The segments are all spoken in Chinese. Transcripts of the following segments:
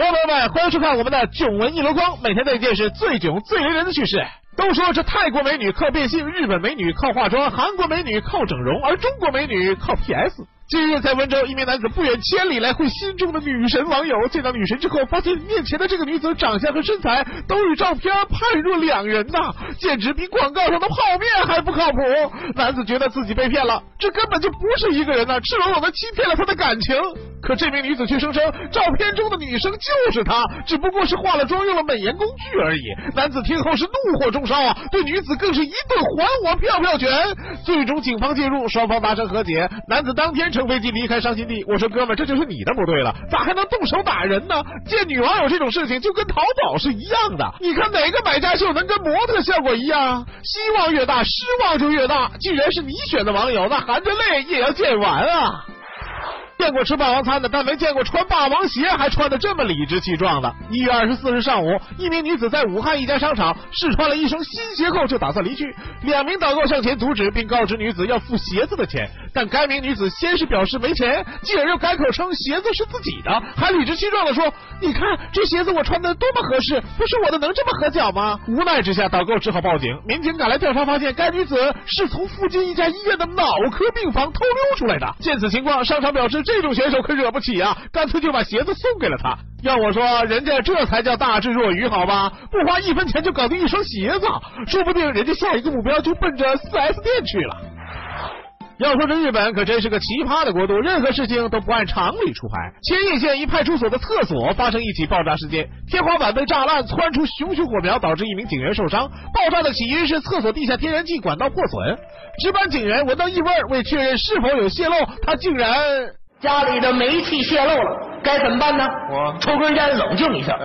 朋友们，欢迎收看我们的囧闻一箩筐，每天带你见识最囧、最雷人的趣事。都说这泰国美女靠变性，日本美女靠化妆，韩国美女靠整容，而中国美女靠 PS。近日，在温州，一名男子不远千里来会心中的女神网友。见到女神之后，发现面前的这个女子长相和身材都与照片判若两人呐，简直比广告上的泡面还不靠谱。男子觉得自己被骗了，这根本就不是一个人呐，赤裸裸的欺骗了他的感情。可这名女子却声称，照片中的女生就是她，只不过是化了妆用了美颜工具而已。男子听后是怒火中烧啊，对女子更是一顿还我票票拳。最终警方介入，双方达成和解。男子当天乘飞机离开伤心地。我说哥们，这就是你的不对了，咋还能动手打人呢？见女网友这种事情就跟淘宝是一样的，你看哪个买家秀能跟模特效果一样？希望越大，失望就越大。既然是你选的网友，那含着泪也要见完啊！见过吃霸王餐的，但没见过穿霸王鞋还穿的这么理直气壮的。一月二十四日上午，一名女子在武汉一家商场试穿了一双新鞋后就打算离去，两名导购上前阻止，并告知女子要付鞋子的钱。但该名女子先是表示没钱，继而又改口称鞋子是自己的，还理直气壮的说：“你看这鞋子我穿的多么合适，不是我的能这么合脚吗？”无奈之下，导购只好报警。民警赶来调查，发现该女子是从附近一家医院的脑科病房偷溜出来的。见此情况，商场表示这种选手可惹不起啊，干脆就把鞋子送给了他。要我说，人家这才叫大智若愚，好吧？不花一分钱就搞定一双鞋子，说不定人家下一个目标就奔着四 S 店去了。要说这日本可真是个奇葩的国度，任何事情都不按常理出牌。千叶县一派出所的厕所发生一起爆炸事件，天花板被炸烂，窜出熊熊火苗，导致一名警员受伤。爆炸的起因是厕所地下天然气管道破损，值班警员闻到异味，为确认是否有泄漏，他竟然家里的煤气泄漏了，该怎么办呢？我抽根烟冷静一下。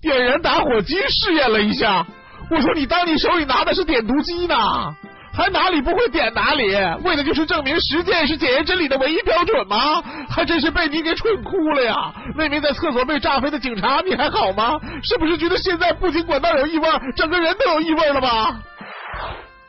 点燃打火机试验了一下。我说你当你手里拿的是点读机呢？还哪里不会点哪里，为的就是证明实践是检验真理的唯一标准吗？还真是被你给蠢哭了呀！那名在厕所被炸飞的警察，你还好吗？是不是觉得现在不仅管道有异味，整个人都有异味了吧？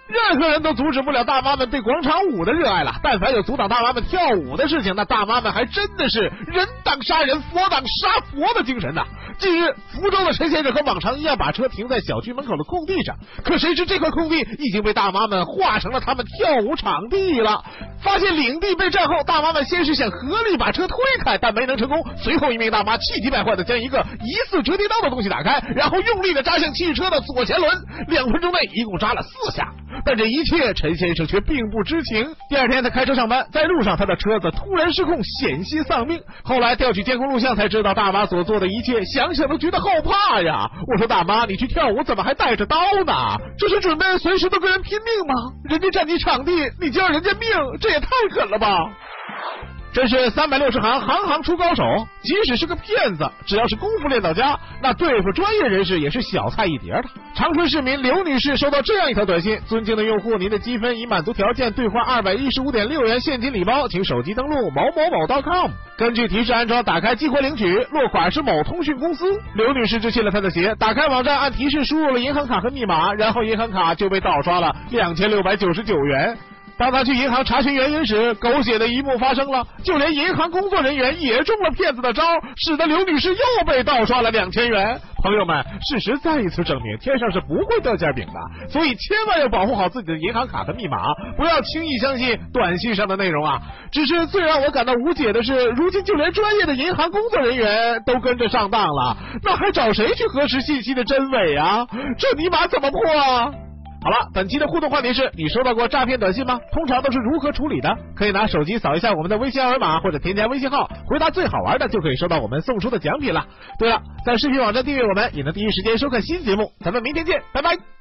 任何人都阻止不了大妈们对广场舞的热爱了。但凡有阻挡大妈们跳舞的事情，那大妈们还真的是人挡杀人，佛挡杀佛的精神呐！近日，福州的陈先生和往常一样把车停在小区门口的空地上，可谁知这块空地已经被大妈们划成了他们跳舞场地了。发现领地被占后，大妈们先是想合力把车推开，但没能成功。随后，一名大妈气急败坏的将一个疑似折叠刀的东西打开，然后用力的扎向汽车的左前轮，两分钟内一共扎了四下。但这一切，陈先生却并不知情。第二天，他开车上班，在路上，他的车子突然失控，险些丧命。后来调取监控录像，才知道大妈所做的一切，想想都觉得后怕呀。我说大妈，你去跳舞怎么还带着刀呢？这是准备随时都跟人拼命吗？人家占你场地，你就要人家命，这也太狠了吧！真是三百六十行，行行出高手。即使是个骗子，只要是功夫练到家，那对付专业人士也是小菜一碟的。长春市民刘女士收到这样一条短信：尊敬的用户，您的积分已满足条件，兑换二百一十五点六元现金礼包，请手机登录某某某 .com，根据提示安装，打开激活领取。落款是某通讯公司。刘女士就信了他的邪，打开网站，按提示输入了银行卡和密码，然后银行卡就被盗刷了两千六百九十九元。当他去银行查询原因时，狗血的一幕发生了，就连银行工作人员也中了骗子的招，使得刘女士又被盗刷了两千元。朋友们，事实再一次证明，天上是不会掉馅饼的，所以千万要保护好自己的银行卡和密码，不要轻易相信短信上的内容啊！只是最让我感到无解的是，如今就连专业的银行工作人员都跟着上当了，那还找谁去核实信息的真伪啊？这尼玛怎么破啊？好了，本期的互动话题是你收到过诈骗短信吗？通常都是如何处理的？可以拿手机扫一下我们的微信二维码，或者添加微信号，回答最好玩的就可以收到我们送出的奖品了。对了，在视频网站订阅我们，也能第一时间收看新节目。咱们明天见，拜拜。